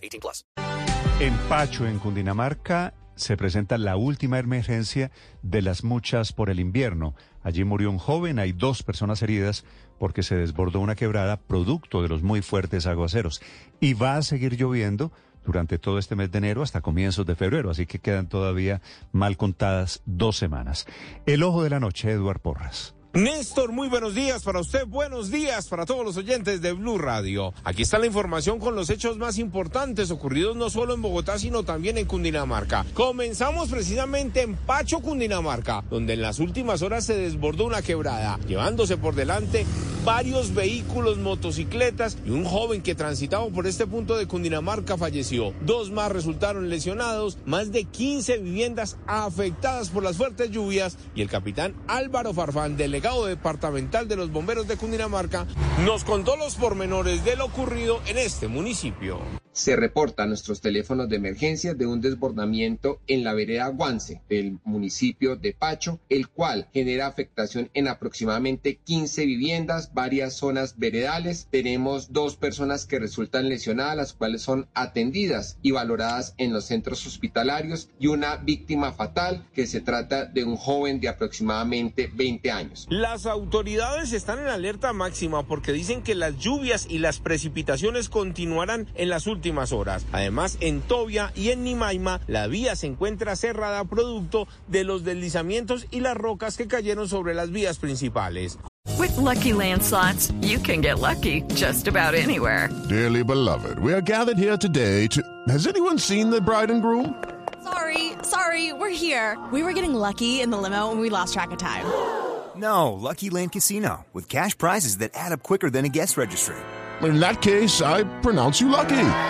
18 plus. En Pacho, en Cundinamarca, se presenta la última emergencia de las muchas por el invierno. Allí murió un joven, hay dos personas heridas porque se desbordó una quebrada producto de los muy fuertes aguaceros. Y va a seguir lloviendo durante todo este mes de enero hasta comienzos de febrero, así que quedan todavía mal contadas dos semanas. El ojo de la noche, Eduard Porras. Néstor, muy buenos días para usted, buenos días para todos los oyentes de Blue Radio. Aquí está la información con los hechos más importantes ocurridos no solo en Bogotá, sino también en Cundinamarca. Comenzamos precisamente en Pacho, Cundinamarca, donde en las últimas horas se desbordó una quebrada, llevándose por delante varios vehículos, motocicletas y un joven que transitaba por este punto de Cundinamarca falleció. Dos más resultaron lesionados, más de 15 viviendas afectadas por las fuertes lluvias y el capitán Álvaro Farfán, delegado departamental de los bomberos de Cundinamarca, nos contó los pormenores de lo ocurrido en este municipio. Se reporta a nuestros teléfonos de emergencia de un desbordamiento en la vereda Guance del municipio de Pacho, el cual genera afectación en aproximadamente 15 viviendas, varias zonas veredales. Tenemos dos personas que resultan lesionadas, las cuales son atendidas y valoradas en los centros hospitalarios y una víctima fatal que se trata de un joven de aproximadamente 20 años. Las autoridades están en alerta máxima porque dicen que las lluvias y las precipitaciones continuarán en las últimas últimas horas. Además, en Tobia y en Nimaima, la vía se encuentra cerrada producto de los deslizamientos y las rocas que cayeron sobre las vías principales. With lucky landslots, you can get lucky just about anywhere. Dearly beloved, we are gathered here today to. Has anyone seen the bride and groom? Sorry, sorry, we're here. We were getting lucky in the limo and we lost track of time. No, Lucky Land Casino, with cash prizes that add up quicker than a guest registry in that case, I pronounce you lucky.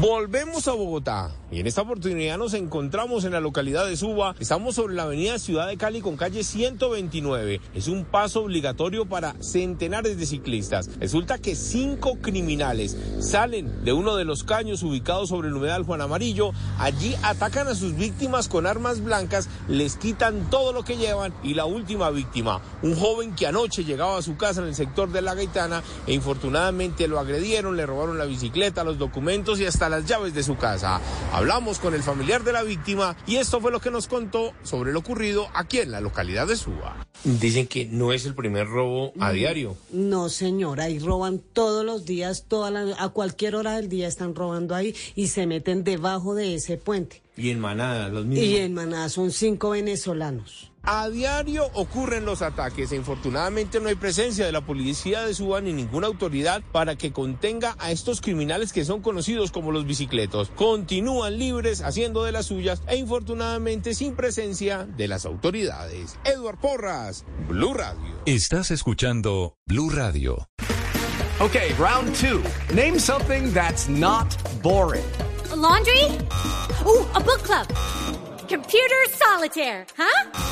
Volvemos a Bogotá y en esta oportunidad nos encontramos en la localidad de Suba. Estamos sobre la avenida Ciudad de Cali con calle 129. Es un paso obligatorio para centenares de ciclistas. Resulta que cinco criminales salen de uno de los caños ubicados sobre el humedal Juan Amarillo. Allí atacan a sus víctimas con armas blancas, les quitan todo lo que llevan y la última víctima, un joven que anoche llegaba a su casa en el sector de La Gaitana e infortunadamente lo agredieron, le robaron la bicicleta, los documentos y hasta las llaves de su casa. Hablamos con el familiar de la víctima y esto fue lo que nos contó sobre lo ocurrido aquí en la localidad de Suba. Dicen que no es el primer robo a diario. No, señora, ahí roban todos los días, toda a cualquier hora del día están robando ahí y se meten debajo de ese puente. Y en Manada, los mismos. Y en Manada son cinco venezolanos. A diario ocurren los ataques e infortunadamente no hay presencia de la policía de Suba ni ninguna autoridad para que contenga a estos criminales que son conocidos como los bicicletos. Continúan libres haciendo de las suyas e infortunadamente sin presencia de las autoridades. Edward Porras, Blue Radio. Estás escuchando Blue Radio. Okay, round two. Name something that's not boring. laundry? Ooh, a book club. Computer solitaire, huh?